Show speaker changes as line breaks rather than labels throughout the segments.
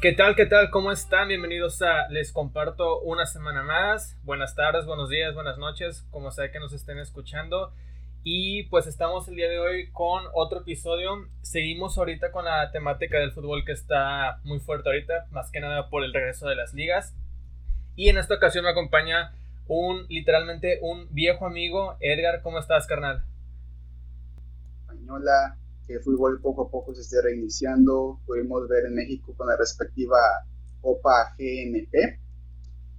¿Qué tal? ¿Qué tal? ¿Cómo están? Bienvenidos a Les Comparto una semana más. Buenas tardes, buenos días, buenas noches, como sea que nos estén escuchando. Y pues estamos el día de hoy con otro episodio. Seguimos ahorita con la temática del fútbol que está muy fuerte ahorita, más que nada por el regreso de las ligas. Y en esta ocasión me acompaña un, literalmente, un viejo amigo. Edgar, ¿cómo estás, carnal?
Española, que el fútbol poco a poco se esté reiniciando. Pudimos ver en México con la respectiva Copa GNP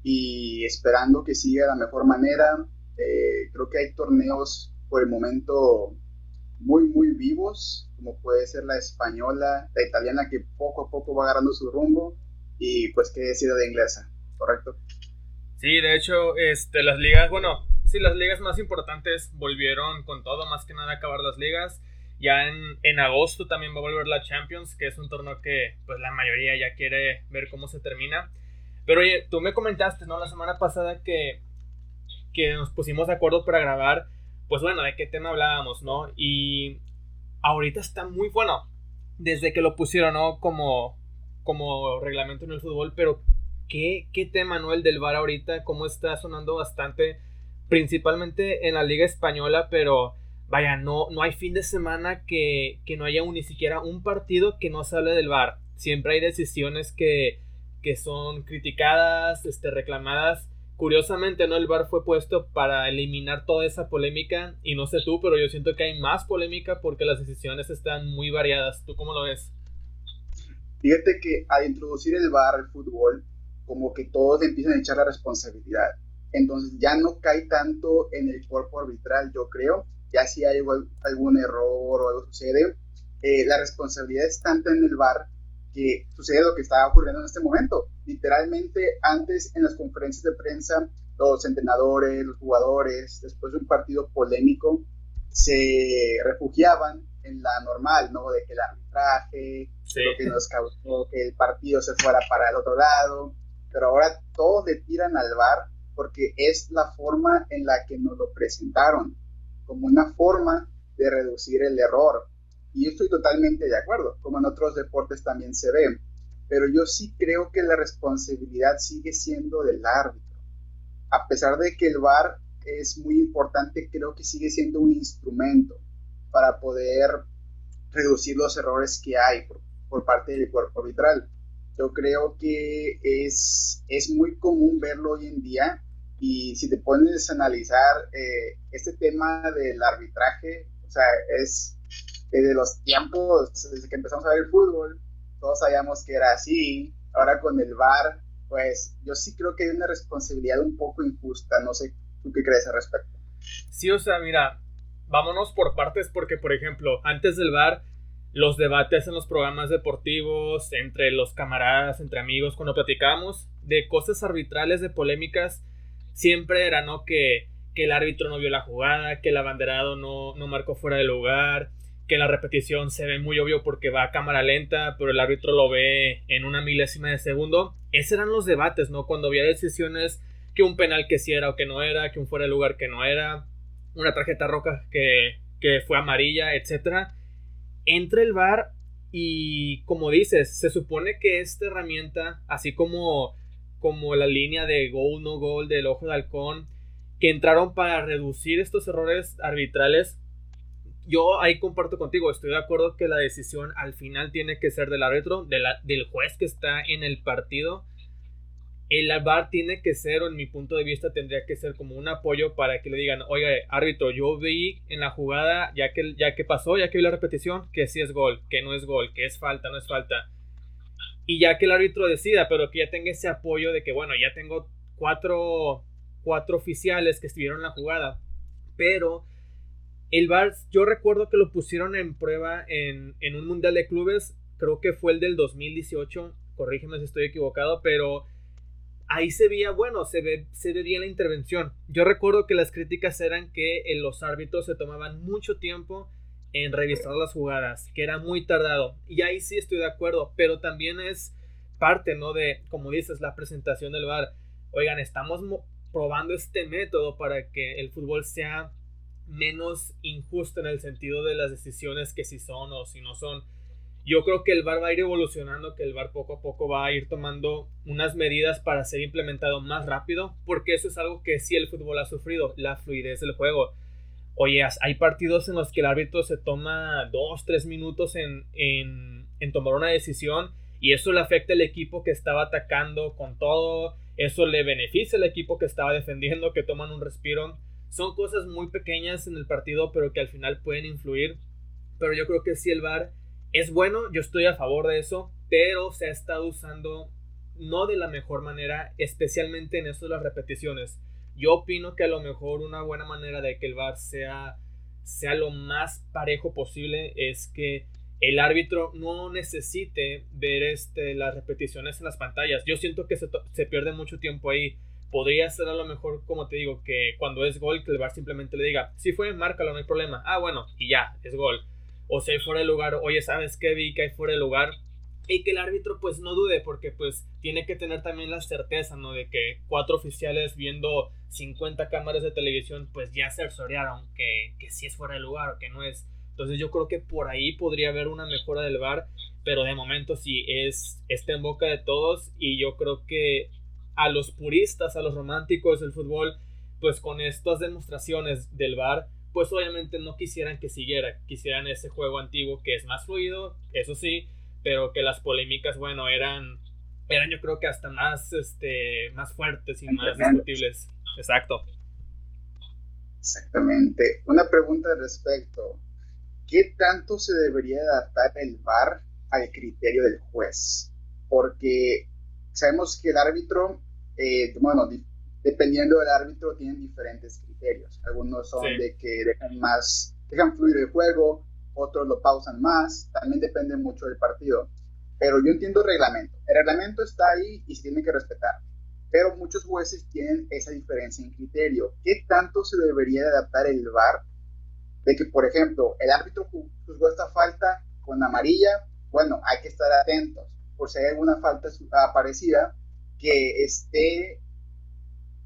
y esperando que siga de la mejor manera. Eh, creo que hay torneos por el momento muy, muy vivos, como puede ser la española, la italiana que poco a poco va agarrando su rumbo y pues qué decir de inglesa, ¿correcto?
Sí, de hecho, este, las ligas, bueno, sí, las ligas más importantes volvieron con todo, más que nada acabar las ligas. Ya en, agosto también va a volver la Champions, que es un torneo que pues la mayoría ya quiere ver cómo se termina. Pero oye, tú me comentaste, ¿no? La semana pasada que, que nos pusimos de acuerdo para grabar, pues bueno, de qué tema hablábamos, ¿no? Y ahorita está muy bueno, desde que lo pusieron, ¿no? Como, como reglamento en el fútbol, pero ¿qué, qué tema, ¿no? El del VAR ahorita, cómo está sonando bastante, principalmente en la Liga Española, pero vaya, no, no hay fin de semana que, no haya ni siquiera un partido que no se hable del VAR. Siempre hay decisiones que, que son criticadas, este, reclamadas. Curiosamente, ¿no? El VAR fue puesto para eliminar toda esa polémica. Y no sé tú, pero yo siento que hay más polémica porque las decisiones están muy variadas. ¿Tú cómo lo ves?
Fíjate que al introducir el VAR al fútbol, como que todos empiezan a echar la responsabilidad. Entonces ya no cae tanto en el cuerpo arbitral, yo creo, ya si hay algún error o algo sucede, eh, la responsabilidad es tanta en el bar que sucede lo que está ocurriendo en este momento. Literalmente, antes en las conferencias de prensa, los entrenadores, los jugadores, después de un partido polémico, se refugiaban en la normal, ¿no? De que el arbitraje, lo que nos causó que el partido se fuera para el otro lado, pero ahora todos le tiran al bar porque es la forma en la que nos lo presentaron como una forma de reducir el error. Y yo estoy totalmente de acuerdo, como en otros deportes también se ve. Pero yo sí creo que la responsabilidad sigue siendo del árbitro. A pesar de que el VAR es muy importante, creo que sigue siendo un instrumento para poder reducir los errores que hay por, parte del cuerpo arbitral. Yo creo que es, es muy común verlo hoy en día y si te pones a analizar eh, este tema del arbitraje, o sea, es desde los tiempos, desde que empezamos a ver el fútbol, todos sabíamos que era así. Ahora con el VAR, pues yo sí creo que hay una responsabilidad un poco injusta. No sé, ¿tú qué crees al respecto?
Sí, o sea, mira, vámonos por partes porque, por ejemplo, antes del VAR, los debates en los programas deportivos, entre los camaradas, entre amigos, cuando platicábamos de cosas arbitrales, de polémicas, siempre era, ¿no? Que, el árbitro no vio la jugada, que el abanderado no, no marcó fuera del lugar, que la repetición se ve muy obvio porque va a cámara lenta, pero el árbitro lo ve en una milésima de segundo. Esos eran los debates, ¿no? Cuando había decisiones que un penal que sí era o que no era, que un fuera de lugar que no era, una tarjeta roja que, que fue amarilla, etc. Entra el VAR y como dices, se supone que esta herramienta, así como como la línea de goal no goal del ojo de halcón que entraron para reducir estos errores arbitrales yo ahí comparto contigo, estoy de acuerdo que la decisión al final tiene que ser del árbitro, del juez que está en el partido. El VAR tiene que ser, o en mi punto de vista, tendría que ser como un apoyo para que le digan, oiga, árbitro, yo vi en la jugada, ya que, ya que pasó, ya que vi la repetición, que sí es gol, que no es gol, que es falta, no es falta y ya que el árbitro decida, pero que ya tenga ese apoyo de que, bueno, ya tengo cuatro, cuatro oficiales que estuvieron en la jugada, pero el VAR, yo recuerdo que lo pusieron en prueba en, en un Mundial de Clubes, creo que fue el del 2018, corrígeme si estoy equivocado, pero ahí se veía, bueno, se ve, se ve la intervención. Yo recuerdo que las críticas eran que los árbitros se tomaban mucho tiempo en revisar las jugadas, que era muy tardado. Y ahí sí estoy de acuerdo, pero también es parte, ¿no? De, como dices, la presentación del VAR. Oigan, estamos probando este método para que el fútbol sea menos injusto en el sentido de las decisiones que si son o si no son. yo creo que el VAR va a ir evolucionando, que el VAR poco a poco va a ir tomando unas medidas para ser implementado más rápido, porque eso es algo que sí el fútbol ha sufrido, la fluidez del juego. Oye, hay partidos en los que el árbitro se toma dos, tres minutos en, en, en tomar una decisión y eso le afecta al equipo que estaba atacando con todo, eso le beneficia al equipo que estaba defendiendo, que toman un respiro. Son cosas muy pequeñas en el partido, pero que al final pueden influir. Pero yo creo que si el VAR es bueno, yo estoy a favor de eso, pero se ha estado usando no de la mejor manera, especialmente en eso de las repeticiones. Yo opino que a lo mejor una buena manera de que el VAR sea, sea lo más parejo posible es que el árbitro no necesite ver este, las repeticiones en las pantallas. Yo siento que se, se, pierde mucho tiempo ahí. Podría ser a lo mejor, como te digo, que cuando es gol, que el VAR simplemente le diga, si fue, márcalo, no hay problema. Ah, bueno, y ya, es gol o si hay fuera de lugar, oye, ¿sabes qué? Vi que hay fuera de lugar. Y que el árbitro pues no dude porque pues tiene que tener también la certeza, ¿no? De que cuatro oficiales viendo 50 cámaras de televisión pues ya se cercioraron que, que sí es fuera de lugar o que no es. Entonces yo creo que por ahí podría haber una mejora del VAR, pero de momento sí es está en boca de todos y yo creo que a los puristas, a los románticos del fútbol, pues con estas demostraciones del VAR pues obviamente no quisieran que siguiera, quisieran ese juego antiguo que es más fluido, eso sí, pero que las polémicas, bueno, eran, eran yo creo que hasta más, este, más fuertes y más discutibles. Exacto.
Exactamente. Una pregunta al respecto. ¿Qué tanto se debería adaptar el VAR al criterio del juez? Porque sabemos que el árbitro, eh, bueno, dependiendo del árbitro, tienen diferentes criterios. Algunos son de que dejan más, dejan fluir el juego, otros lo pausan más, también depende mucho del partido. Pero yo entiendo el reglamento. El reglamento está ahí y se tiene que respetar. Pero muchos jueces tienen esa diferencia en criterio. ¿Qué tanto se debería adaptar el VAR? De que, por ejemplo, el árbitro juzgó esta falta con amarilla, bueno, hay que estar atentos por si hay alguna falta parecida que esté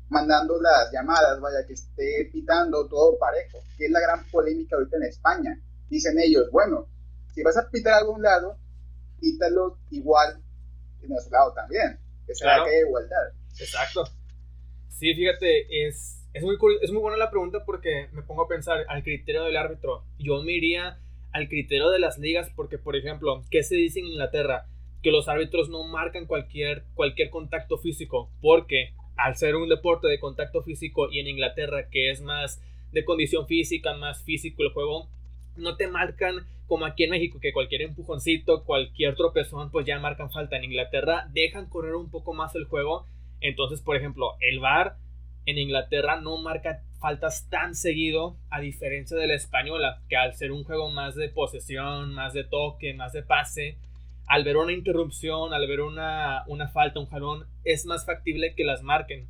mandando las llamadas, vaya, que esté pitando todo parejo, que es la gran polémica ahorita en España. Dicen ellos, bueno, si vas a pitar a algún lado, pítalo igual en otro lado también, que sea que haya igualdad.
Exacto. Sí, fíjate, es, es, muy, es muy buena la pregunta porque me pongo a pensar al criterio del árbitro. Yo me iría al criterio de las ligas porque, por ejemplo, ¿qué se dice en Inglaterra? Que los árbitros no marcan cualquier, cualquier contacto físico porque al ser un deporte de contacto físico y en Inglaterra que es más de condición física, más físico el juego, no te marcan como aquí en México que cualquier empujoncito, cualquier tropezón pues ya marcan falta. En Inglaterra dejan correr un poco más el juego. Entonces, por ejemplo, el VAR en Inglaterra no marca faltas tan seguido a diferencia de la española, que al ser un juego más de posesión, más de toque, más de pase, al ver una interrupción, al ver una, una falta, un jalón, es más factible que las marquen.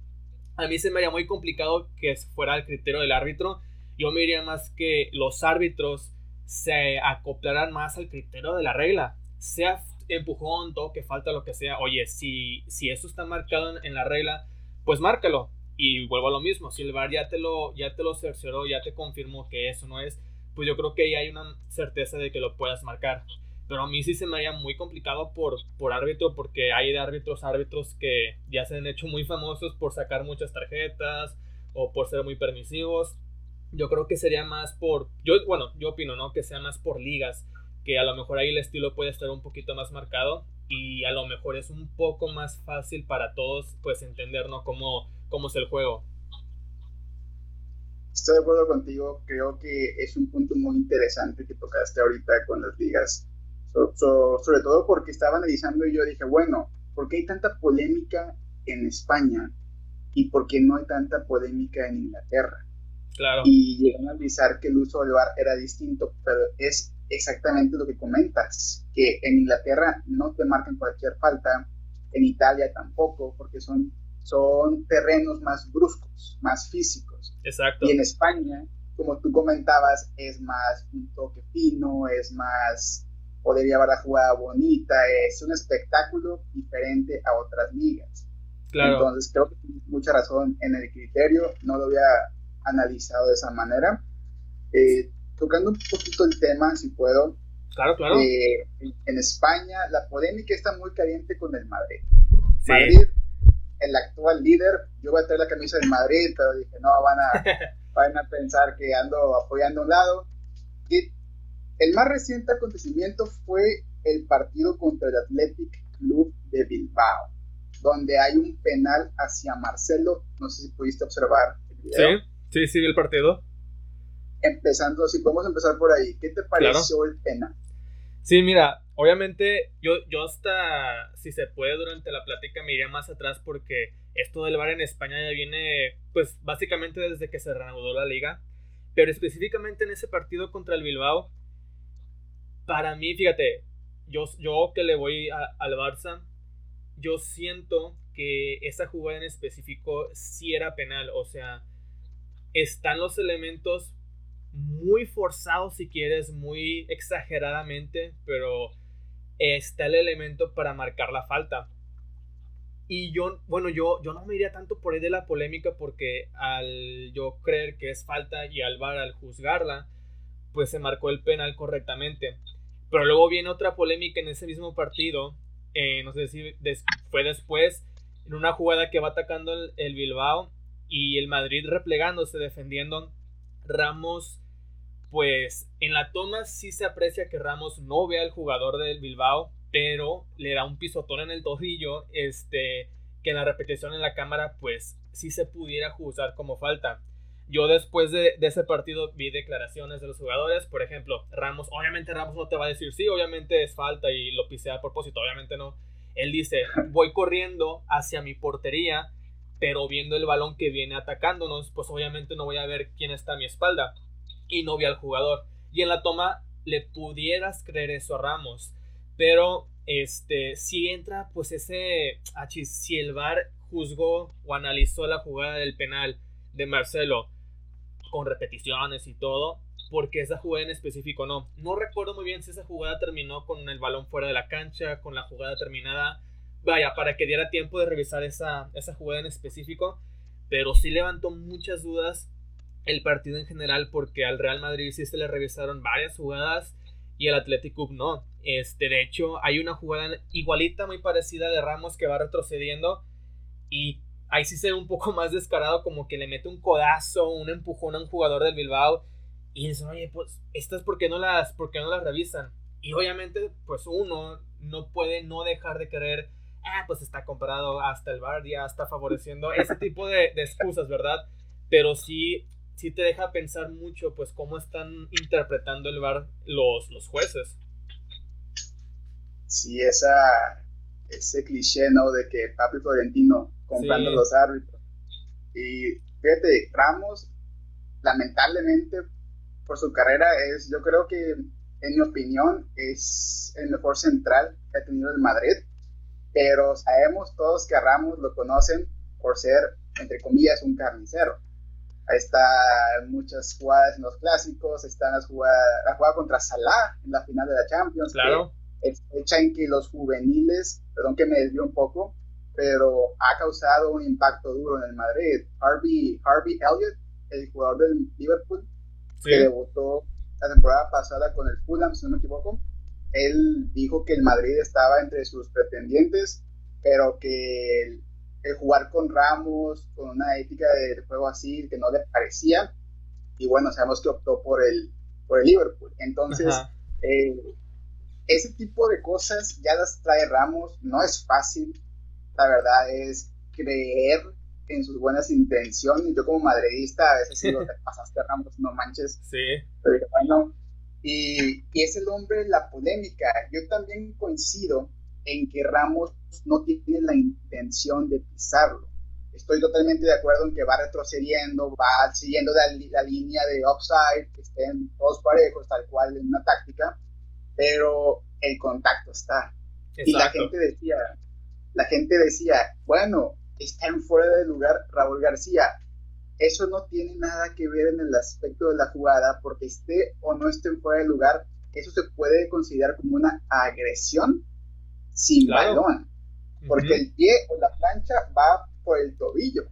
A mí se me haría muy complicado que fuera el criterio del árbitro. Yo me diría más que los árbitros se acoplaran más al criterio de la regla. Sea empujón, toque, falta, lo que sea. Oye, si, si eso está marcado en, la regla, pues márcalo. Y vuelvo a lo mismo. Si el VAR ya te lo, ya te lo cercioró, ya te confirmó que eso no es, pues yo creo que ahí hay una certeza de que lo puedas marcar. Pero a mí sí se me haría muy complicado por, por árbitro, porque hay de árbitros árbitros que ya se han hecho muy famosos por sacar muchas tarjetas o por ser muy permisivos. Yo creo que sería más por, yo, bueno, yo opino, ¿no? Que sea más por ligas, que a lo mejor ahí el estilo puede estar un poquito más marcado y a lo mejor es un poco más fácil para todos, pues entender, ¿no? Cómo, cómo es el juego.
Estoy de acuerdo contigo, creo que es un punto muy interesante que tocaste ahorita con las ligas sobre todo porque estaba analizando y yo dije, bueno, ¿por qué hay tanta polémica en España y por qué no hay tanta polémica en Inglaterra?
Claro.
Y llegué a analizar que el uso del bar era distinto, pero es exactamente lo que comentas, que en Inglaterra no te marcan cualquier falta, en Italia tampoco, porque son, son terrenos más bruscos, más físicos.
Exacto.
Y en España, como tú comentabas, es más un toque fino, es más podría haber la jugada bonita, es un espectáculo diferente a otras ligas. Claro. Entonces creo que tienes mucha razón en el criterio, no lo había analizado de esa manera. Eh, tocando un poquito el tema, si puedo,
Claro, claro.
Eh, en España la polémica está muy caliente con el Madrid. Madrid, el actual líder, yo voy a traer la camisa del Madrid, pero dije, no, van a, van a pensar que ando apoyando a un lado. Y el más reciente acontecimiento fue el partido contra el Athletic Club de Bilbao, donde hay un penal hacia Marcelo. No sé si pudiste observar el
video. Sí, sí, sí, el partido.
Empezando, si podemos empezar por ahí, ¿qué te pareció el penal?
Sí, mira, obviamente yo, yo hasta, si se puede, durante la plática me iría más atrás porque esto del bar en España ya viene, pues básicamente desde que se reanudó la liga. Pero específicamente en ese partido contra el Bilbao, para mí, fíjate, yo, yo que le voy al Barça, yo siento que esa jugada en específico sí era penal. O sea, están los elementos muy forzados si quieres, muy exageradamente, pero está el elemento para marcar la falta. Y yo, bueno, yo, yo no me iría tanto por ahí de la polémica porque al yo creer que es falta y al VAR al juzgarla, pues se marcó el penal correctamente. Pero luego viene otra polémica en ese mismo partido, eh, no sé si fue después, en una jugada que va atacando el, el Bilbao y el Madrid replegándose, defendiendo. Ramos pues en la toma sí se aprecia que Ramos no ve al jugador del Bilbao, pero le da un pisotón en el tobillo, este, que en la repetición en la cámara, pues sí se pudiera juzgar como falta. Yo después de, ese partido vi declaraciones de los jugadores, por ejemplo, Ramos, obviamente Ramos no te va a decir, sí, obviamente es falta y lo pisé a propósito, obviamente no. Él dice, voy corriendo hacia mi portería, pero viendo el balón que viene atacándonos, pues obviamente no voy a ver quién está a mi espalda y no vi al jugador. Y en la toma le pudieras creer eso a Ramos. Pero este, si entra pues ese, si el VAR juzgó o analizó la jugada del penal de Marcelo con repeticiones y todo, porque esa jugada en específico no. No recuerdo muy bien si esa jugada terminó con el balón fuera de la cancha, con la jugada terminada. Vaya, para que diera tiempo de revisar esa, esa jugada en específico. Pero sí levantó muchas dudas el partido en general porque al Real Madrid sí se le revisaron varias jugadas y el Athletic no. Este, de hecho, hay una jugada igualita, muy parecida de Ramos que va retrocediendo y ahí sí se ve un poco más descarado, como que le mete un codazo, un empujón a un jugador del Bilbao y dicen, oye, pues, estas por qué no las, por no las revisan? Y obviamente, pues uno no puede no dejar de creer, ah, pues está comprado hasta el bar, ya está favoreciendo ese tipo de, de excusas, ¿verdad? Pero sí sí te deja pensar mucho, pues, cómo están interpretando el VAR los, los jueces.
Sí, esa, ese cliché, ¿no? De que Papi Florentino comprando los árbitros. Y fíjate, Ramos, lamentablemente, por su carrera, es, yo creo que, en mi opinión, es el mejor central que ha tenido el Madrid. Pero sabemos todos que a Ramos lo conocen por ser, entre comillas, un carnicero. Ahí están muchas jugadas en los clásicos, están las jugadas, la jugada contra Salah en la final de la Champions.
Claro.
Es hecha en que los juveniles, perdón que me desvío un poco, pero ha causado un impacto duro en el Madrid. Harvey, Harvey Elliott, el jugador del Liverpool, que debutó la temporada pasada con el Fulham, si no me equivoco, él dijo que el Madrid estaba entre sus pretendientes, pero que jugar con Ramos, con una ética de juego así que no le parecía. Y bueno, sabemos que optó por el, por el Liverpool. Entonces, eh, ese tipo de cosas ya las trae Ramos. No es fácil, la verdad, es creer en sus buenas intenciones. Yo como madridista a veces digo, te pasaste Ramos, no manches.
Sí.
Pero bueno, y, y es el hombre de la polémica. Yo también coincido en que Ramos no tiene la intención de pisarlo. Estoy totalmente de acuerdo en que va retrocediendo, va siguiendo la, línea de upside, que estén todos parejos, tal cual en una táctica, pero el contacto está. Y la gente decía, la gente decía, bueno, está en fuera de lugar Raúl García. Eso no tiene nada que ver en el aspecto de la jugada, porque esté o no esté fuera de lugar, eso se puede considerar como una agresión sin balón, porque el pie o la plancha va por el tobillo.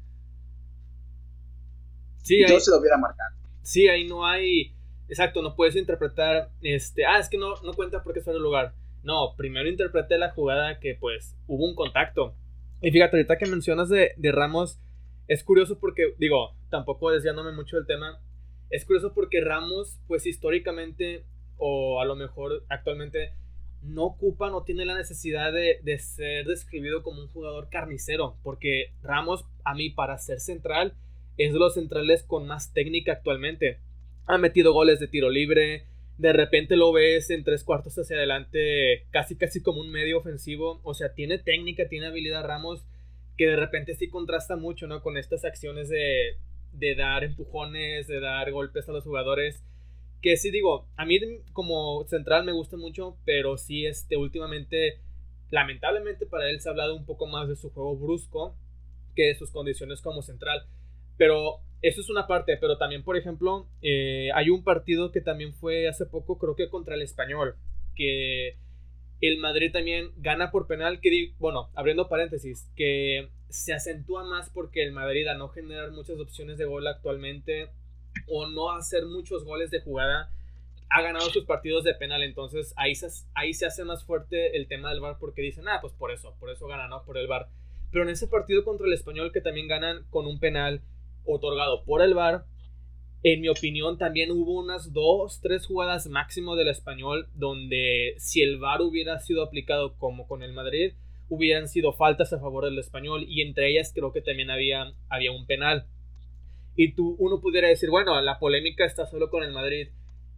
Sí,
Yo se lo hubiera marcado.
Sí, ahí no hay. exacto, no puedes interpretar, este, ah, es que no, no cuenta porque es fuera el lugar. No, primero interprete la jugada que pues hubo un contacto. Y fíjate, ahorita que mencionas de, de Ramos, es curioso porque, digo, tampoco desviándome mucho del tema, es curioso porque Ramos, pues históricamente, o a lo mejor actualmente, no ocupa, no tiene la necesidad de, de, ser describido como un jugador carnicero, porque Ramos, a mí, para ser central, es de los centrales con más técnica actualmente. Ha metido goles de tiro libre, de repente lo ves en tres cuartos hacia adelante, casi casi como un medio ofensivo, o sea, tiene técnica, tiene habilidad Ramos, que de repente sí contrasta mucho, ¿no? Con estas acciones de, de dar empujones, de dar golpes a los jugadores que sí digo, a mí como central me gusta mucho, pero sí este últimamente, lamentablemente para él se ha hablado un poco más de su juego brusco que de sus condiciones como central. Pero eso es una parte, pero también, por ejemplo, eh, hay un partido que también fue hace poco, creo que contra el español, que el Madrid también gana por penal, que bueno, abriendo paréntesis, que se acentúa más porque el Madrid a no generar muchas opciones de gol actualmente o no hacer muchos goles de jugada, ha ganado sus partidos de penal. Entonces ahí se, ahí se hace más fuerte el tema del VAR porque dicen, ah, pues por eso, por eso ganan, ¿no? Por el VAR. Pero en ese partido contra el español que también ganan con un penal otorgado por el VAR, en mi opinión también hubo unas dos, tres jugadas máximo del español donde si el VAR hubiera sido aplicado como con el Madrid, hubieran sido faltas a favor del español y entre ellas creo que también había, había un penal. Y tú, uno pudiera decir, bueno, la polémica está solo con el Madrid.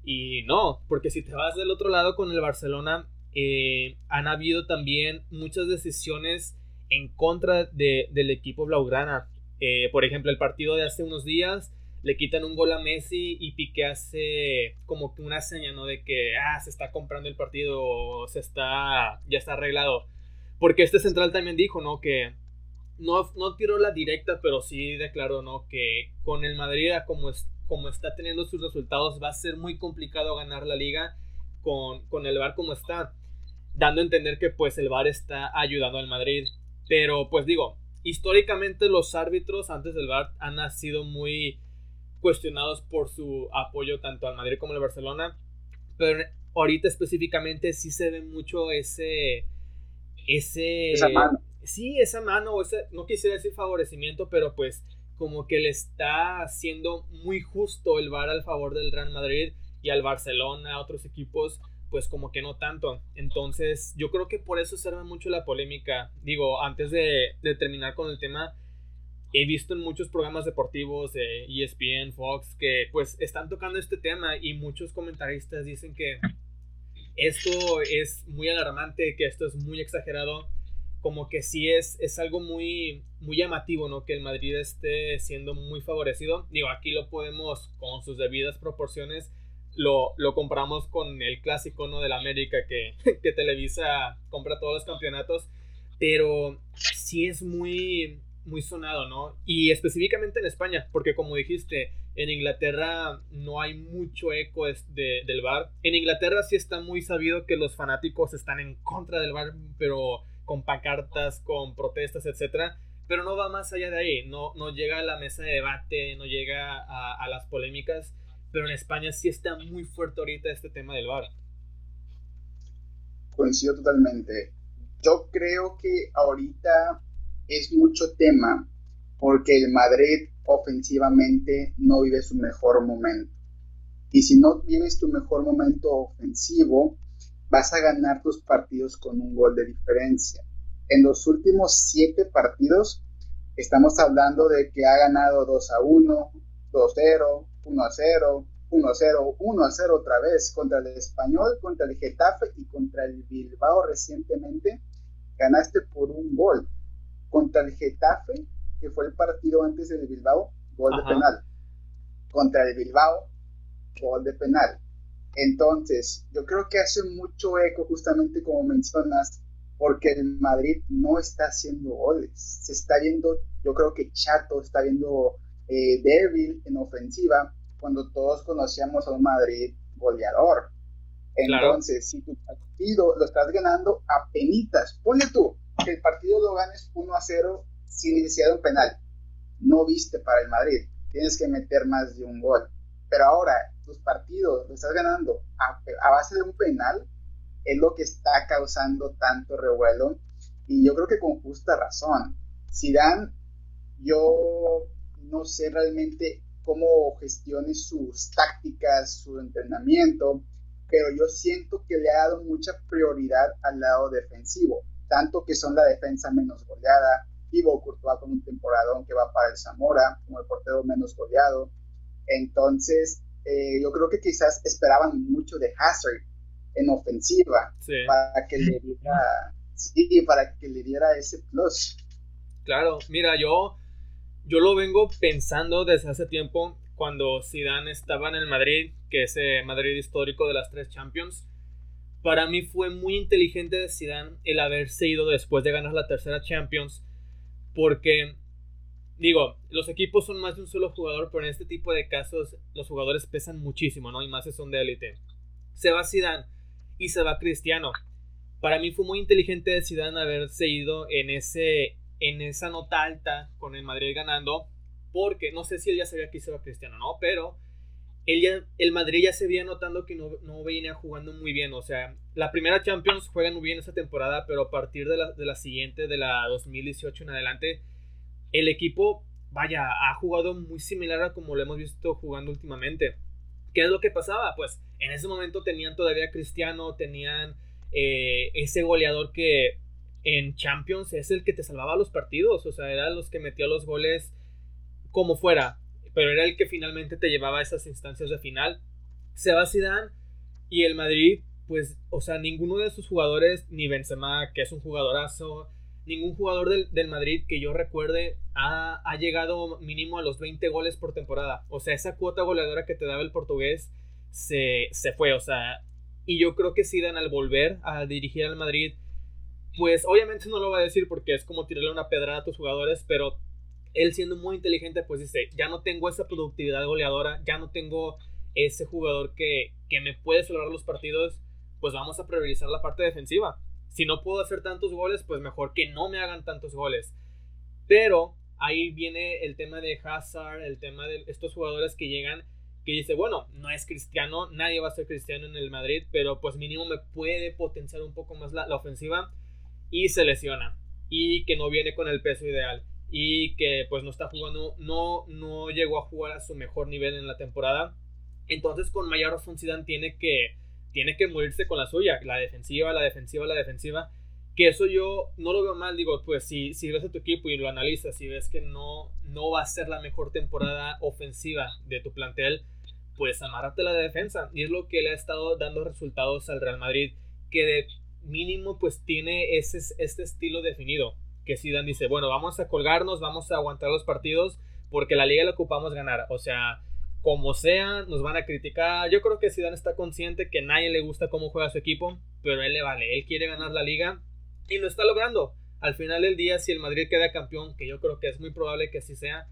Y no, porque si te vas del otro lado con el Barcelona, eh, han habido también muchas decisiones en contra de, del equipo Blaugrana. Eh, por ejemplo, el partido de hace unos días le quitan un gol a Messi y Piqué hace como una seña, ¿no? De que, ah, se está comprando el partido se está, ya está arreglado. Porque este central también dijo, ¿no? Que no, no tiró la directa, pero sí declaró, ¿no? Que con el Madrid, como, es, como está teniendo sus resultados, va a ser muy complicado ganar la liga con, con el VAR como está. Dando a entender que pues el VAR está ayudando al Madrid. Pero pues digo, históricamente los árbitros antes del VAR han sido muy cuestionados por su apoyo tanto al Madrid como al Barcelona. Pero ahorita específicamente sí se ve mucho ese... Ese sí, esa mano, ese, no quisiera decir favorecimiento, pero pues como que le está haciendo muy justo el VAR al favor del Real Madrid y al Barcelona, a otros equipos, pues como que no tanto. Entonces, yo creo que por eso se arma mucho la polémica. Digo, antes de, de terminar con el tema, he visto en muchos programas deportivos de ESPN, Fox, que pues están tocando este tema y muchos comentaristas dicen que esto es muy alarmante, que esto es muy exagerado como que sí es, es algo muy, muy llamativo, ¿no? Que el Madrid esté siendo muy favorecido. Digo, aquí lo podemos, con sus debidas proporciones, lo, lo compramos con el clásico, ¿no? Del América, que, que Televisa compra todos los campeonatos. Pero sí es muy, muy sonado, ¿no? Y específicamente en España, porque como dijiste, en Inglaterra no hay mucho eco de, del bar. En Inglaterra sí está muy sabido que los fanáticos están en contra del bar, pero con pancartas, con protestas, etcétera, pero no va más allá de ahí, no, no llega a la mesa de debate, no llega a, las polémicas, pero en España sí está muy fuerte ahorita este tema del VAR.
Coincido totalmente. Yo creo que ahorita es mucho tema porque el Madrid ofensivamente no vive su mejor momento. Y si no vives tu mejor momento ofensivo, vas a ganar tus partidos con un gol de diferencia. En los últimos siete partidos, estamos hablando de que ha ganado 2 a 1, 2-0, 1 a 0, 1 a 0, 1 a 0 otra vez contra el Español, contra el Getafe y contra el Bilbao recientemente. Ganaste por un gol. Contra el Getafe, que fue el partido antes del Bilbao, gol de penal. Contra el Bilbao, gol de penal entonces, yo creo que hace mucho eco justamente como mencionas, porque el Madrid no está haciendo goles. Se está viendo, yo creo que chato, está viendo eh, débil en ofensiva, cuando todos conocíamos a un Madrid goleador. Entonces, si tu partido lo estás ganando a penitas, ponle tú que el partido lo ganes 1 a 0 sin iniciar un penal. No viste para el Madrid, tienes que meter más de un gol pero ahora tus partidos los estás ganando a, a base de un penal, es lo que está causando tanto revuelo y yo creo que con justa razón. dan yo no sé realmente cómo gestione sus tácticas, su entrenamiento, pero yo siento que le ha dado mucha prioridad al lado defensivo, tanto que son la defensa menos goleada, Thibaut Courtois con un temporadón que va para el Zamora, como el portero menos goleado. Entonces, eh, yo creo que quizás esperaban mucho de Hazard en ofensiva para que le diera, sí, para que le diera ese plus.
Claro, mira, yo, yo lo vengo pensando desde hace tiempo cuando Zidane estaba en el Madrid, que es el Madrid histórico de las tres Champions. Para mí fue muy inteligente de Zidane el haberse ido después de ganar la tercera Champions, porque digo, los equipos son más de un solo jugador, pero en este tipo de casos los jugadores pesan muchísimo, ¿no? Y más si son de élite. Se va Zidane y se va Cristiano. Para mí fue muy inteligente de Zidane haberse ido en ese en esa nota alta con el Madrid ganando, porque no sé si él ya sabía que iba Cristiano, ¿no? Pero él el Madrid ya se veía notando que no, no, venía jugando muy bien. O sea, la primera Champions juegan muy bien esa temporada, pero a partir de la, de la siguiente, de la 2018 en adelante, el equipo, vaya, ha jugado muy similar a como lo hemos visto jugando últimamente. ¿Qué es lo que pasaba? Pues en ese momento tenían todavía Cristiano, tenían eh, ese goleador que en Champions es el que te salvaba los partidos, o sea, era los que metía los goles como fuera, pero era el que finalmente te llevaba a esas instancias de final. Se va Zidane y el Madrid, pues, o sea, ninguno de sus jugadores, ni Benzema, que es un jugadorazo, ningún jugador del, Madrid que yo recuerde ha, ha, llegado mínimo a los 20 goles por temporada. O sea, esa cuota goleadora que te daba el portugués se, se fue, o sea, y yo creo que Zidane al volver a dirigir al Madrid pues obviamente no lo va a decir porque es como tirarle una pedrada a tus jugadores, pero él siendo muy inteligente, pues dice, ya no tengo esa productividad goleadora, ya no tengo ese jugador que, que me puede salvar los partidos, pues vamos a priorizar la parte defensiva. Si no puedo hacer tantos goles, pues mejor que no me hagan tantos goles. Pero ahí viene el tema de Hazard, el tema de estos jugadores que llegan, que dice, bueno, no es cristiano, nadie va a ser cristiano en el Madrid, pero pues mínimo me puede potenciar un poco más la, la ofensiva y se lesiona y que no viene con el peso ideal y que pues no está jugando, no, no llegó a jugar a su mejor nivel en la temporada. Entonces con mayor razón Zidane tiene que, tiene que morirse con la suya, la defensiva, la defensiva, la defensiva. Que eso yo no lo veo mal, digo, pues si, si ves a tu equipo y lo analizas y ves que no, no va a ser la mejor temporada ofensiva de tu plantel, pues amárrate la defensa. Y es lo que le ha estado dando resultados al Real Madrid, que de mínimo pues tiene ese, este estilo definido. Que Zidane dice, bueno, vamos a colgarnos, vamos a aguantar los partidos porque la liga la ocupamos ganar. O sea, como sea, nos van a criticar. Yo creo que Zidane está consciente que nadie le gusta cómo juega su equipo, pero él le vale, él quiere ganar la liga y lo está logrando. Al final del día, si el Madrid queda campeón, que yo creo que es muy probable que así sea,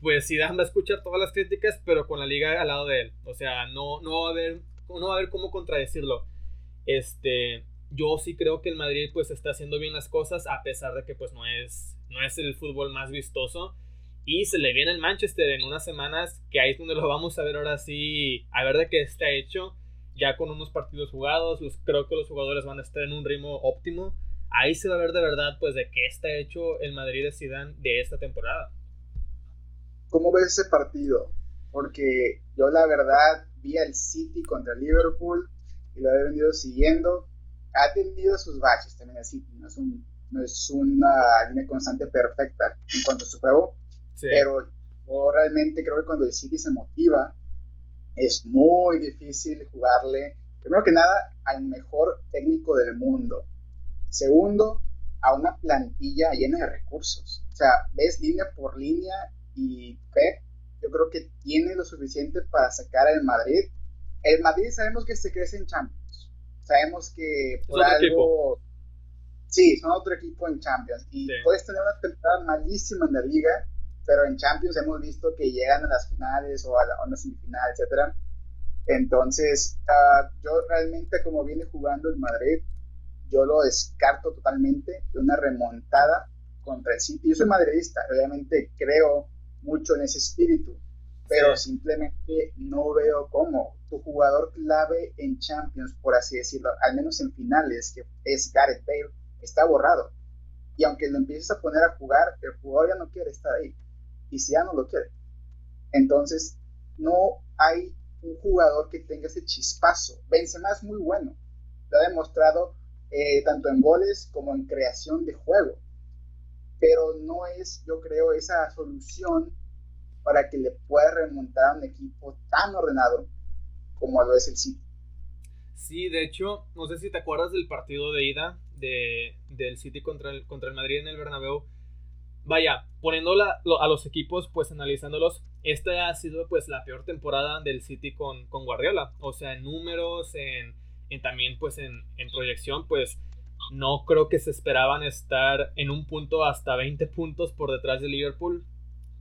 pues Zidane va a escuchar todas las críticas, pero con la liga al lado de él. O sea, no, no, va, a haber, no va a haber cómo contradecirlo. Este, yo sí creo que el Madrid pues está haciendo bien las cosas a pesar de que pues no es, no es el fútbol más vistoso. Y se le viene el Manchester en unas semanas, que ahí es donde lo vamos a ver ahora sí, a ver de qué está hecho, ya con unos partidos jugados, los, creo que los jugadores van a estar en un ritmo óptimo. Ahí se va a ver de verdad pues de qué está hecho el Madrid de Zidane de esta temporada.
¿Cómo ves ese partido? Porque yo la verdad vi al City contra Liverpool y lo he venido siguiendo ha tenido sus baches también así, no es, no es una línea constante perfecta en cuanto a su juego, pero yo realmente creo que cuando el City se motiva, es muy difícil jugarle, primero que nada, al mejor técnico del mundo. Segundo, a una plantilla llena de recursos. O sea, ves línea por línea y Pep, yo creo que tiene lo suficiente para sacar al Madrid. El Madrid sabemos que se crece en Champions sabemos que por algo... Sí, son otro equipo en Champions. Y puedes tener una temporada malísima en la liga, pero en Champions hemos visto que llegan a las finales o a, la, una semifinal, etc. Entonces, ah, yo realmente como viene jugando el Madrid, yo lo descarto totalmente de una remontada contra el City. Yo soy madridista, obviamente creo mucho en ese espíritu, pero simplemente no veo cómo. Tu jugador clave en Champions, por así decirlo, al menos en finales, que es Gareth Bale, está borrado. Y aunque lo empieces a poner a jugar, el jugador ya no quiere estar ahí. Y si ya no lo quiere. Entonces, no hay un jugador que tenga ese chispazo. Benzema es muy bueno. Lo ha demostrado eh, tanto en goles como en creación de juego. Pero no es, yo creo, esa solución para que le pueda remontar a un equipo tan ordenado como lo es el City.
Sí, de hecho, no sé si te acuerdas del partido de ida de, del City contra el, contra el Madrid en el Bernabéu. Vaya, poniendo a los equipos, pues analizándolos, esta ha sido pues la peor temporada del City con, con Guardiola. O sea, en números, en también pues en, en, proyección, pues no creo que se esperaban estar en un punto hasta 20 puntos por detrás de Liverpool.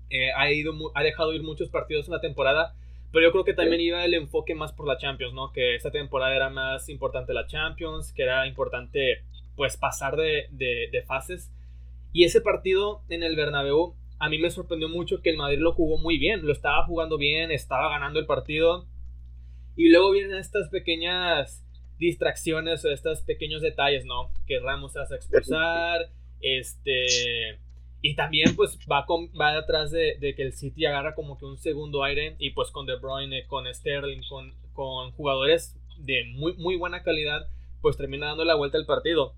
Eh, ha, ido, ha dejado ir muchos partidos en la temporada, pero yo creo que también iba el enfoque más por la Champions, ¿no? Que esta temporada era más importante la Champions, que era importante pues pasar de, de, fases. Y ese partido en el Bernabéu a mí me sorprendió mucho que el Madrid lo jugó muy bien, lo estaba jugando bien, estaba ganando el partido. Y luego vienen estas pequeñas distracciones o estos pequeños detalles, ¿no? Que Ramos se hace expulsar, este... Y también pues va, con, va atrás de, que el City agarra como que un segundo aire y pues con De Bruyne, con Sterling, con, con jugadores de muy, muy buena calidad, pues termina dando la vuelta al partido.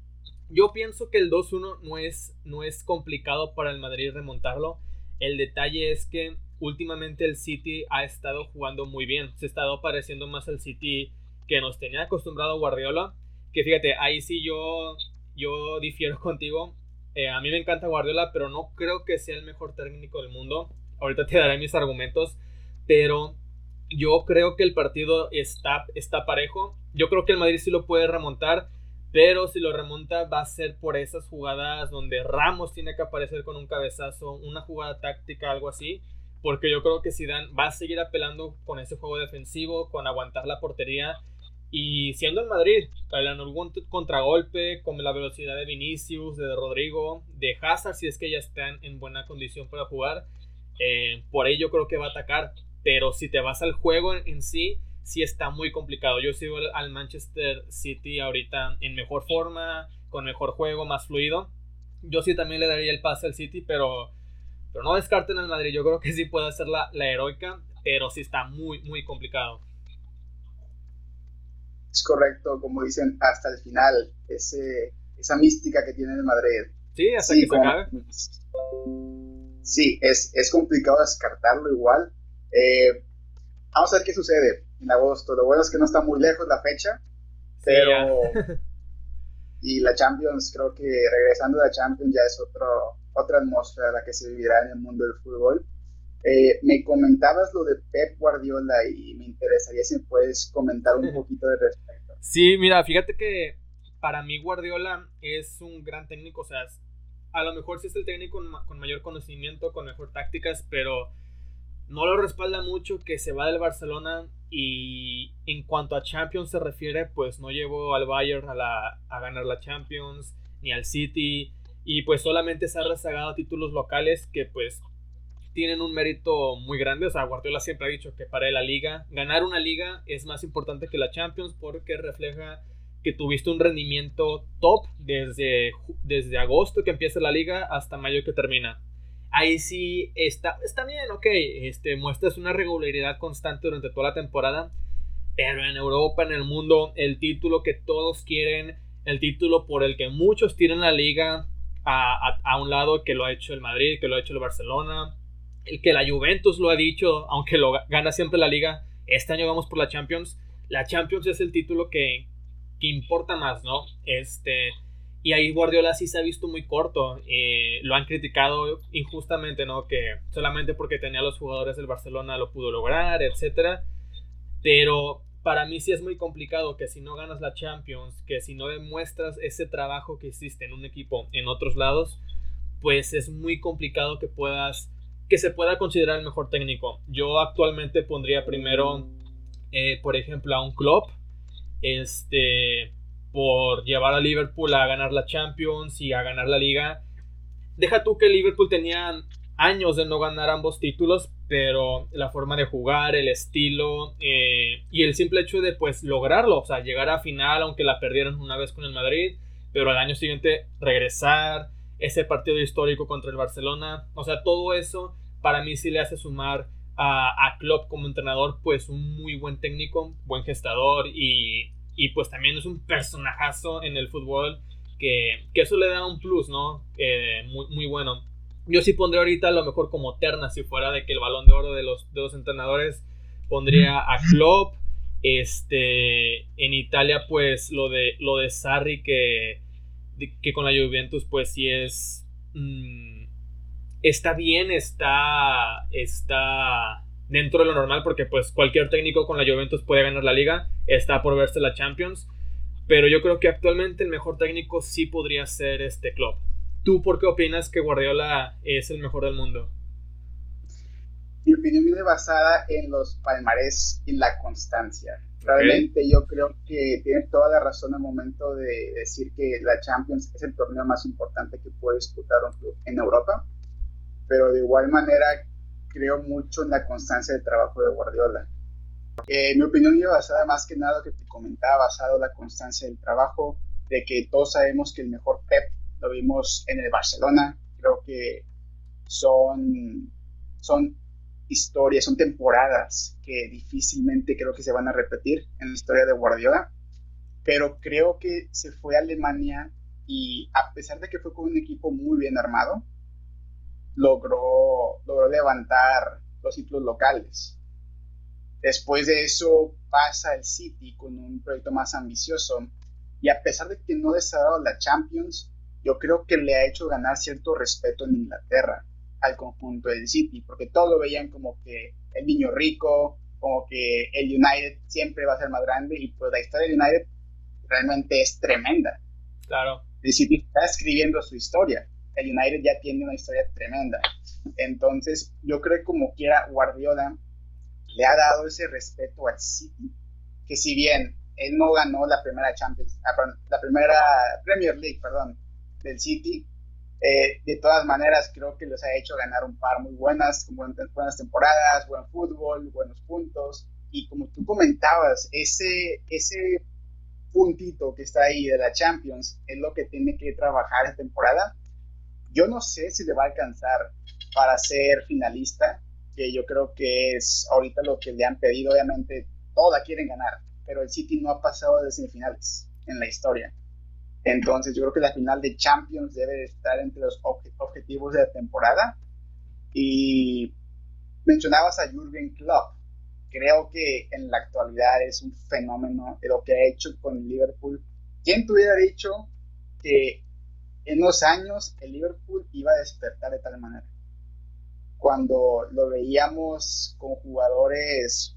Yo pienso que el 2-1 no es, no es complicado para el Madrid remontarlo. El detalle es que últimamente el City ha estado jugando muy bien. Se ha estado pareciendo más al City que nos tenía acostumbrado Guardiola. Que fíjate, ahí sí yo, yo difiero contigo. Eh, a mí me encanta Guardiola, pero no creo que sea el mejor técnico del mundo. Ahorita te daré mis argumentos. Pero yo creo que el partido está, está parejo. Yo creo que el Madrid sí lo puede remontar. Pero si lo remonta va a ser por esas jugadas donde Ramos tiene que aparecer con un cabezazo, una jugada táctica, algo así. Porque yo creo que Zidane va a seguir apelando con ese juego defensivo, con aguantar la portería y siendo el Madrid, en algún contragolpe, con la velocidad de Vinicius, de Rodrigo, de Hazard, si es que ya están en buena condición para jugar, eh, por ello creo que va a atacar. Pero si te vas al juego en, sí, sí está muy complicado. Yo sigo al Manchester City ahorita en mejor forma, con mejor juego, más fluido. Yo sí también le daría el pase al City, pero, pero no descarten al Madrid. Yo creo que sí puede ser la, la heroica, pero sí está muy, muy complicado
es correcto, como dicen, hasta el final, ese, esa mística que tiene el Madrid.
Sí, hasta que se acabe.
Sí, es, es complicado descartarlo igual. Eh, vamos a ver qué sucede en agosto. Lo bueno es que no está muy lejos la fecha, pero... y la Champions, creo que regresando a la Champions ya es otro, otra atmósfera la que se vivirá en el mundo del fútbol. Eh, me comentabas lo de Pep Guardiola y me interesaría si puedes comentar un poquito de respecto.
Sí, mira, fíjate que para mí Guardiola es un gran técnico, o sea, a lo mejor sí es el técnico con mayor conocimiento, con mejor tácticas, pero no lo respalda mucho que se va del Barcelona y en cuanto a Champions se refiere, pues no llevó al Bayern a, la, a ganar la Champions, ni al City, y pues solamente se ha rezagado títulos locales que pues tienen un mérito muy grande. O sea, Guardiola siempre ha dicho que para la liga, ganar una liga es más importante que la Champions porque refleja que tuviste un rendimiento top desde, desde agosto que empieza la liga hasta mayo que termina. Ahí sí está, está bien, ok, este, muestras una regularidad constante durante toda la temporada, pero en Europa, en el mundo, el título que todos quieren, el título por el que muchos tiran la liga a, a un lado, que lo ha hecho el Madrid, que lo ha hecho el Barcelona, que la Juventus lo ha dicho, aunque lo gana siempre la liga, este año vamos por la Champions. La Champions es el título que, que importa más, ¿no? Este, y ahí Guardiola sí se ha visto muy corto. Eh, lo han criticado injustamente, ¿no? Que solamente porque tenía los jugadores del Barcelona lo pudo lograr, etc. Pero para mí sí es muy complicado que si no ganas la Champions, que si no demuestras ese trabajo que hiciste en un equipo en otros lados, pues es muy complicado que puedas que se pueda considerar el mejor técnico. Yo actualmente pondría primero, eh, por ejemplo, a un club, este, por llevar a Liverpool a ganar la Champions y a ganar la liga. Deja tú que Liverpool tenía años de no ganar ambos títulos, pero la forma de jugar, el estilo eh, y el simple hecho de pues lograrlo, o sea, llegar a final aunque la perdieron una vez con el Madrid, pero al año siguiente regresar, ese partido histórico contra el Barcelona, o sea, todo eso para mí sí le hace sumar a, a Klopp como entrenador pues un muy buen técnico, buen gestador y, y pues también es un personajazo en el fútbol que, que eso le da un plus, ¿no? Eh, muy, muy bueno. Yo sí pondría ahorita a lo mejor como terna, si fuera de que el balón de oro de los, de entrenadores, pondría a Klopp. Este, en Italia, pues lo de, lo de Sarri, que, que con la Juventus, pues sí es. Mm, está bien, está. Está dentro de lo normal, porque pues cualquier técnico con la Juventus puede ganar la liga. Está por verse la Champions. Pero yo creo que actualmente el mejor técnico sí podría ser este Klopp. ¿Tú por qué opinas que Guardiola es el mejor del mundo?
Mi opinión viene basada en los palmarés y la constancia. Realmente yo creo que tienes toda la razón al momento de decir que la Champions es el torneo más importante que puede disputar un club en Europa, pero de igual manera creo mucho en la constancia del trabajo de Guardiola. Eh, mi opinión viene basada más que nada que te comentaba, basado en la constancia del trabajo, de que todos sabemos que el mejor Pep lo vimos en el Barcelona, creo que son, son historias, son temporadas que difícilmente creo que se van a repetir en la historia de Guardiola, pero creo que se fue a Alemania y a pesar de que fue con un equipo muy bien armado, logró, logró levantar los títulos locales. Después de eso pasa el City con un proyecto más ambicioso y a pesar de que no desarrolló la Champions, yo creo que le ha hecho ganar cierto respeto en Inglaterra al conjunto del City, porque todos lo veían como que el niño rico, como que el United siempre va a ser más grande y pues la historia del United realmente es tremenda.
Claro.
El City está escribiendo su historia. El United ya tiene una historia tremenda. Entonces, yo creo que como quiera Guardiola le ha dado ese respeto al City, que si bien él no ganó la primera Champions, ah, la primera Premier League, perdón, del City. Eh, de todas maneras, creo que les ha hecho ganar un par muy buenas, buenas temporadas, buen fútbol, buenos puntos. Y como tú comentabas, ese, ese puntito que está ahí de la Champions es lo que tiene que trabajar esta temporada. Yo no sé si le va a alcanzar para ser finalista, que yo creo que es ahorita lo que le han pedido. Obviamente, todas quieren ganar, pero el City no ha pasado de semifinales en la historia. Entonces yo creo que la final de Champions debe estar entre los objetivos de la temporada. Y mencionabas a Jürgen Klopp. Creo que en la actualidad es un fenómeno lo que ha hecho con Liverpool. ¿Quién te hubiera dicho que en los años el Liverpool iba a despertar de tal manera? Cuando lo veíamos con jugadores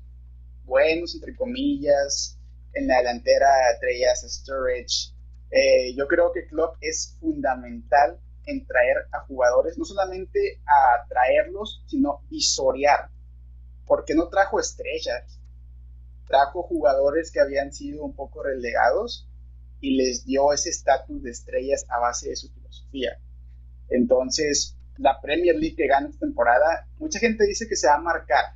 buenos, entre comillas, en la delantera traías Sturridge, eh, yo creo que Klopp es fundamental en traer a jugadores, no solamente a traerlos, sino visorear, porque no trajo estrellas, trajo jugadores que habían sido un poco relegados y les dio ese estatus de estrellas a base de su filosofía. Entonces, la Premier League que gana esta temporada, mucha gente dice que se va a marcar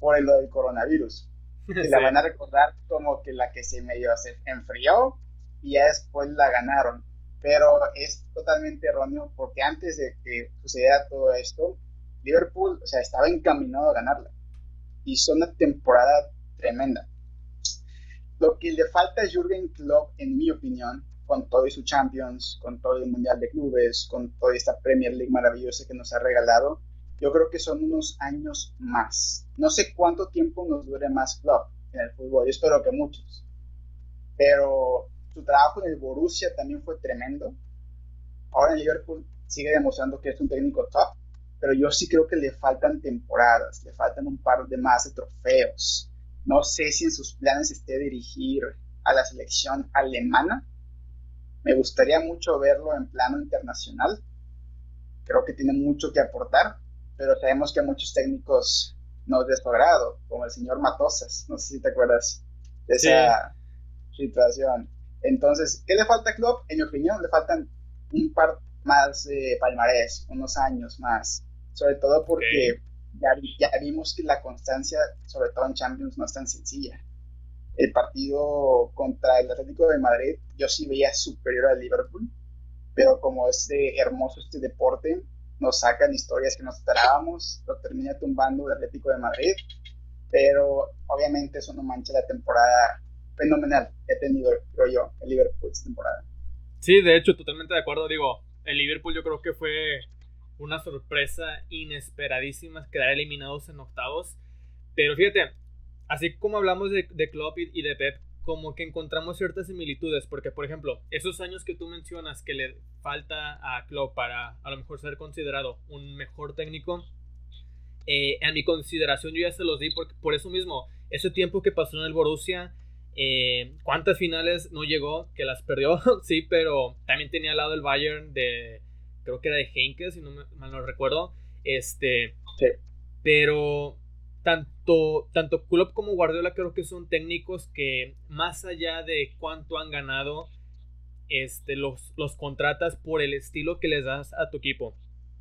por lo del coronavirus. Se la van a recordar como que la que se medio se enfrió y ya después la ganaron. Pero es totalmente erróneo porque antes de que sucediera todo esto, Liverpool, o sea, estaba encaminado a ganarla. Hizo una temporada tremenda. Lo que le falta a Jürgen Klopp, en mi opinión, con todo y su Champions, con todo el Mundial de Clubes, con toda esta Premier League maravillosa que nos ha regalado, yo creo que son unos años más. No sé cuánto tiempo nos dure más Klopp en el fútbol, yo espero que muchos. Pero su trabajo en el Borussia también fue tremendo. Ahora en Liverpool sigue demostrando que es un técnico top, pero yo sí creo que le faltan temporadas, le faltan un par de más de trofeos. No sé si en sus planes esté dirigir a la selección alemana. Me gustaría mucho verlo en plano internacional. Creo que tiene mucho que aportar, pero sabemos que a muchos técnicos no es de su agrado, como el señor Matosas. No sé si te acuerdas de esa situación. Entonces, ¿qué le falta a Klopp? En mi opinión, le faltan un par más de palmarés, unos años más. sobre todo porque ya, ya, vimos que la constancia, sobre todo en Champions, no es tan sencilla. El partido contra el Atlético de Madrid, yo sí veía superior al Liverpool, pero como es de hermoso este deporte, nos sacan historias que nos esperábamos, lo termina tumbando el Atlético de Madrid, pero obviamente eso no mancha la temporada fenomenal que tenido, creo yo, el Liverpool esta temporada.
Sí, de hecho, totalmente de acuerdo. Digo, el Liverpool yo creo que fue una sorpresa inesperadísima quedar eliminados en octavos. Pero fíjate, así como hablamos de, de Klopp y, de Pep, como que encontramos ciertas similitudes. Porque, por ejemplo, esos años que tú mencionas que le falta a Klopp para a lo mejor ser considerado un mejor técnico, eh, a mi consideración yo ya se los di porque, por eso mismo, ese tiempo que pasó en el Borussia eh, ¿Cuántas finales no llegó? Que las perdió, sí, pero también tenía al lado el Bayern de, creo que era de Henke, si no me, mal no recuerdo. Este, pero tanto, tanto Klopp como Guardiola creo que son técnicos que más allá de cuánto han ganado, este, los, los contratas por el estilo que les das a tu equipo.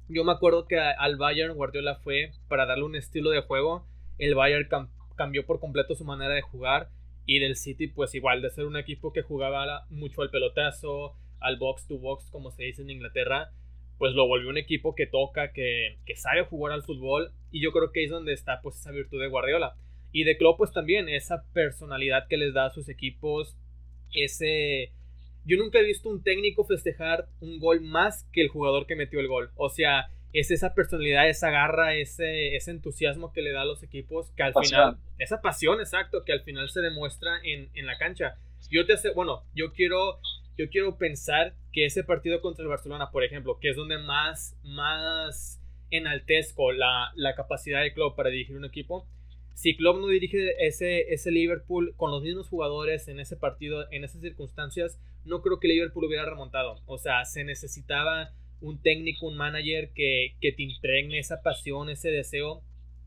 Yo me acuerdo que al Bayern Guardiola fue para darle un estilo de juego. El Bayern cambió por completo su manera de jugar y del City, pues igual, de ser un equipo que jugaba mucho al pelotazo, al box to box, como se dice en Inglaterra, pues lo volvió un equipo que toca, que, que sabe jugar al fútbol. Y yo creo que es donde está pues esa virtud de Guardiola. Y de Klopp pues también, esa personalidad que les da a sus equipos, ese... Yo nunca he visto un técnico festejar un gol más que el jugador que metió el gol. O sea, es esa personalidad, esa garra, ese, ese entusiasmo que le da a los equipos, que al final, esa pasión, exacto, que al final se demuestra en, la cancha. Yo te sé, bueno, yo quiero, yo quiero pensar que ese partido contra el Barcelona, por ejemplo, que es donde más, más enaltezco la, la capacidad del club para dirigir un equipo, si Klopp no dirige ese, ese Liverpool con los mismos jugadores en ese partido, en esas circunstancias, no creo que Liverpool hubiera remontado. O sea, se necesitaba un técnico, un manager que, te impregne esa pasión, ese deseo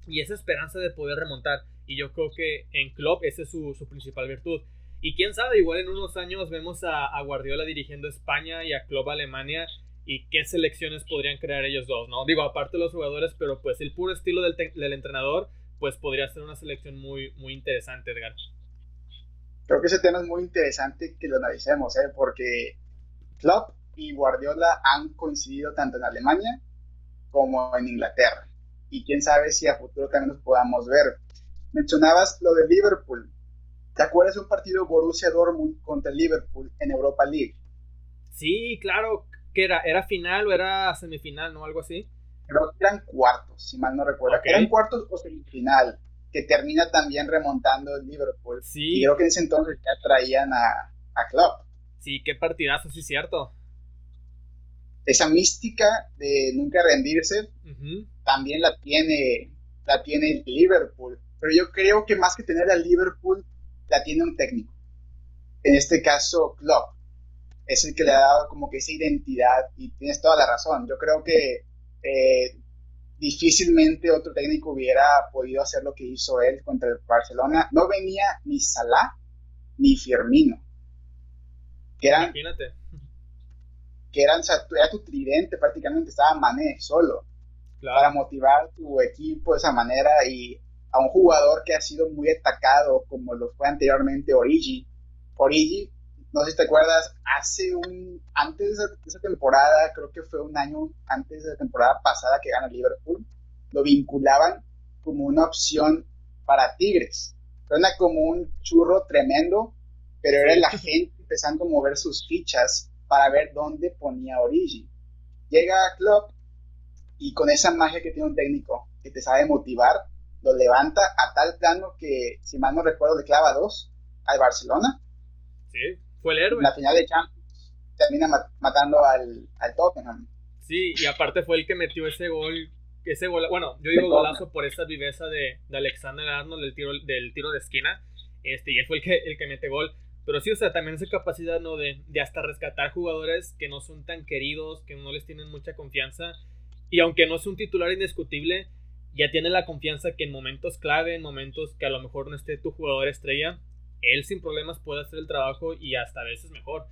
y esa esperanza de poder remontar. Y yo creo que en Klopp esa es su, principal virtud. Y quién sabe, igual en unos años vemos a, Guardiola dirigiendo España y a Klopp Alemania y qué selecciones podrían crear ellos dos, ¿no? Digo, aparte de los jugadores, pero pues el puro estilo del, del entrenador, pues podría ser una selección muy, muy interesante, Edgar.
Creo que ese tema es muy interesante que lo analicemos, ¿eh? Porque Klopp y Guardiola han coincidido tanto en Alemania como en Inglaterra. Y quién sabe si a futuro también nos podamos ver. Mencionabas lo de Liverpool. ¿Te acuerdas de un partido Borussia Dortmund contra Liverpool en Europa League?
Sí, claro. ¿Qué era? ¿Era final o era semifinal, no? Algo así.
Creo que eran cuartos, si mal no recuerdo. Eran cuartos o semifinal, que termina también remontando el Liverpool. Sí. Y creo que en ese entonces ya traían a, a Klopp.
Sí, qué partidazo, sí, cierto
esa mística de nunca rendirse también la tiene, la tiene Liverpool. Pero yo creo que más que tener a Liverpool, la tiene un técnico. En este caso, Klopp. Es el que le ha dado como que esa identidad y tienes toda la razón. Yo creo que eh, difícilmente otro técnico hubiera podido hacer lo que hizo él contra el Barcelona. No venía ni Salah ni Firmino.
Imagínate
que eran, era tu tridente prácticamente, estaba Mané solo, para motivar tu equipo de esa manera y a un jugador que ha sido muy atacado como lo fue anteriormente Origi. Origi, no sé si te acuerdas, hace un, antes de esa, temporada, creo que fue un año antes de la temporada pasada que gana Liverpool, lo vinculaban como una opción para Tigres. Era como un churro tremendo, pero era la gente empezando a mover sus fichas para ver dónde ponía Origi. Llega a Club y con esa magia que tiene un técnico que te sabe motivar, lo levanta a tal plano que, si mal no recuerdo, le clava dos al Barcelona.
Sí, fue el héroe.
En la final de Champions termina matando al, al Tottenham.
Sí, y aparte fue el que metió ese gol ese gol, bueno, yo digo golazo por esa viveza de, de Alexander Arnold del tiro, del tiro de esquina, este, y él fue el que, el que mete gol. Pero sí, o sea, también esa capacidad, ¿no? De, de hasta rescatar jugadores que no son tan queridos, que no les tienen mucha confianza. Y aunque no es un titular indiscutible, ya tiene la confianza que en momentos clave, en momentos que a lo mejor no esté tu jugador estrella, él sin problemas puede hacer el trabajo y hasta a veces mejor.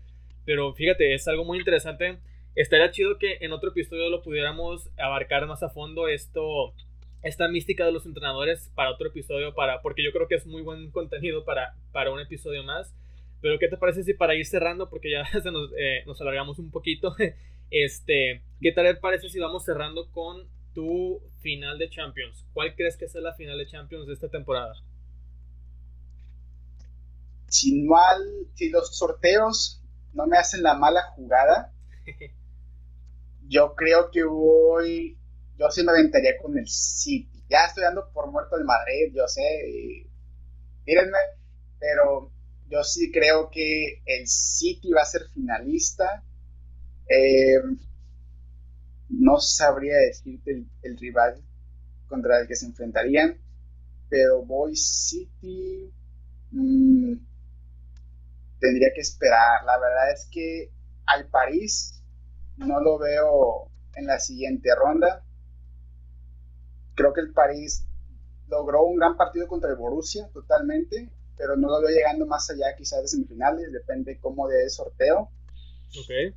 Pero fíjate, es algo muy interesante estaría chido que en otro episodio lo pudiéramos abarcar más a fondo esto, esta mística de los entrenadores para otro episodio, para, porque yo creo que es muy buen contenido para, para un episodio más. Pero ¿qué te parece si para ir cerrando, porque ya se nos, eh, nos alargamos un poquito, este, ¿qué tal te parece si vamos cerrando con tu final de Champions? ¿Cuál crees que es la final de Champions de esta temporada?
Si, mal, si los sorteos no me hacen la mala jugada, yo creo que voy, yo sí me aventaría con el City. Ya estoy dando por muerto el Madrid, yo sé, mírenme, pero yo sí creo que el City va a ser finalista. Eh, no sabría decirte el, rival contra el que se enfrentarían, pero voy City. Mm, tendría que esperar. La verdad es que al París no lo veo en la siguiente ronda. Creo que el París logró un gran partido contra el Borussia totalmente pero no lo veo llegando más allá quizás de semifinales, depende cómo de sorteo.
Ok.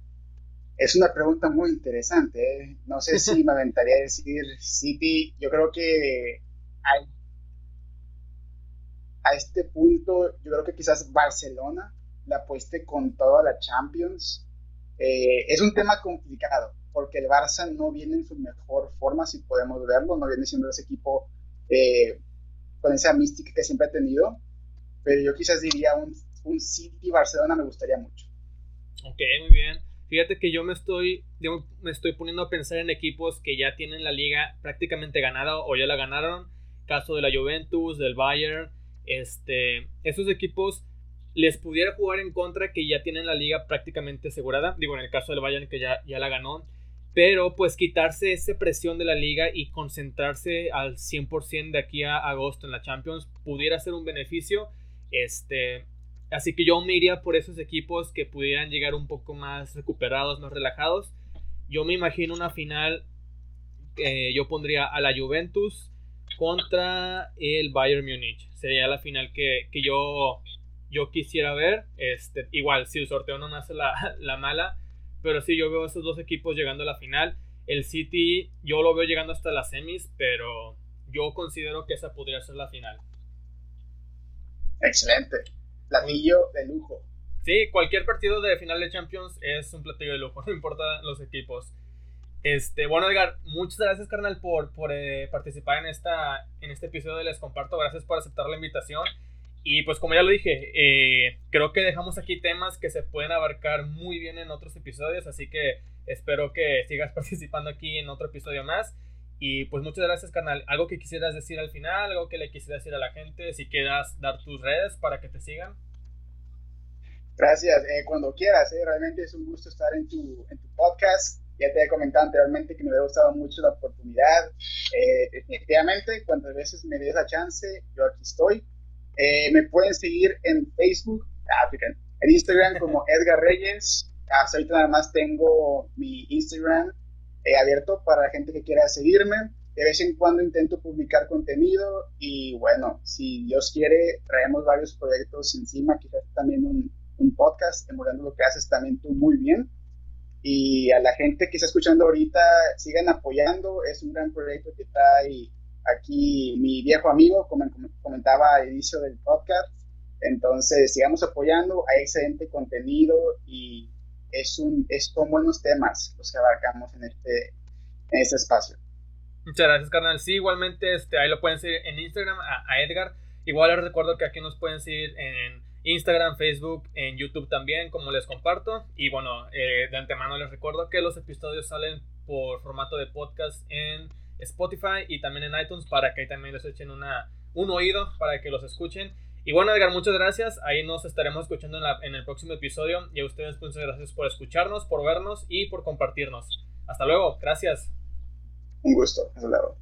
Es una pregunta muy interesante, ¿eh? no sé si me aventaría a decir City, yo creo que hay, a este punto, yo creo que quizás Barcelona la apueste con toda la Champions. Eh, es un tema complicado, porque el Barça no viene en su mejor forma, si podemos verlo, no viene siendo ese equipo eh, con esa mística que siempre ha tenido pero yo quizás diría un, un City Barcelona me gustaría mucho.
Ok, muy bien. Fíjate que yo me estoy, me estoy poniendo a pensar en equipos que ya tienen la liga prácticamente ganada o ya la ganaron. Caso de la Juventus, del Bayern. Este, esos equipos les pudiera jugar en contra que ya tienen la liga prácticamente asegurada. Digo, en el caso del Bayern que ya, ya la ganó. Pero pues quitarse esa presión de la liga y concentrarse al 100% de aquí a agosto en la Champions pudiera ser un beneficio este, así que yo me iría por esos equipos que pudieran llegar un poco más recuperados, más relajados. Yo me imagino una final, eh, yo pondría a la Juventus contra el Bayern Múnich. Sería la final que, yo, yo quisiera ver. Este, igual, si el sorteo no me hace la, la mala, pero sí, yo veo esos dos equipos llegando a la final. El City, yo lo veo llegando hasta las semis, pero yo considero que esa podría ser la final.
Excelente. Platillo de lujo.
Sí, cualquier partido de final de Champions es un platillo de lujo, no importa los equipos. Este, bueno, Edgar, muchas gracias, carnal, por, por eh, participar en, esta, en este episodio de Les Comparto. Gracias por aceptar la invitación. Y pues como ya lo dije, eh, creo que dejamos aquí temas que se pueden abarcar muy bien en otros episodios, así que espero que sigas participando aquí en otro episodio más. Y pues muchas gracias, canal. ¿Algo que quisieras decir al final? ¿Algo que le quisieras decir a la gente? Si quieras dar tus redes para que te sigan.
Gracias. Eh, cuando quieras, eh, realmente es un gusto estar en tu, en tu podcast. Ya te he comentado anteriormente que me hubiera gustado mucho la oportunidad. Eh, definitivamente, cuantas veces me des la chance, yo aquí estoy. Eh, me pueden seguir en Facebook, ah, en Instagram como Edgar Reyes. Hasta ahorita nada más tengo mi Instagram eh, abierto para la gente que quiera seguirme. De vez en cuando intento publicar contenido y bueno, si Dios quiere, traemos varios proyectos encima, quizás también un, podcast, emulando lo que haces también tú muy bien. Y a la gente que está escuchando ahorita, sigan apoyando, es un gran proyecto que está ahí, aquí mi viejo amigo, como comentaba al inicio del podcast. Entonces, sigamos apoyando, hay excelente contenido y es un, es, son buenos temas los que abarcamos en este, en este espacio.
Muchas gracias, carnal. Sí, igualmente, este, ahí lo pueden seguir en Instagram a, Edgar. Igual les recuerdo que aquí nos pueden seguir en Instagram, Facebook, en YouTube también, como les comparto. Y bueno, eh, de antemano les recuerdo que los episodios salen por formato de podcast en Spotify y también en iTunes para que ahí también les echen una, un oído para que los escuchen. Y bueno, Edgar, muchas gracias. Ahí nos estaremos escuchando en, el próximo episodio. Y a ustedes, muchas gracias por escucharnos, por vernos y por compartirnos. Hasta luego. Gracias.
Un gusto. Hasta luego.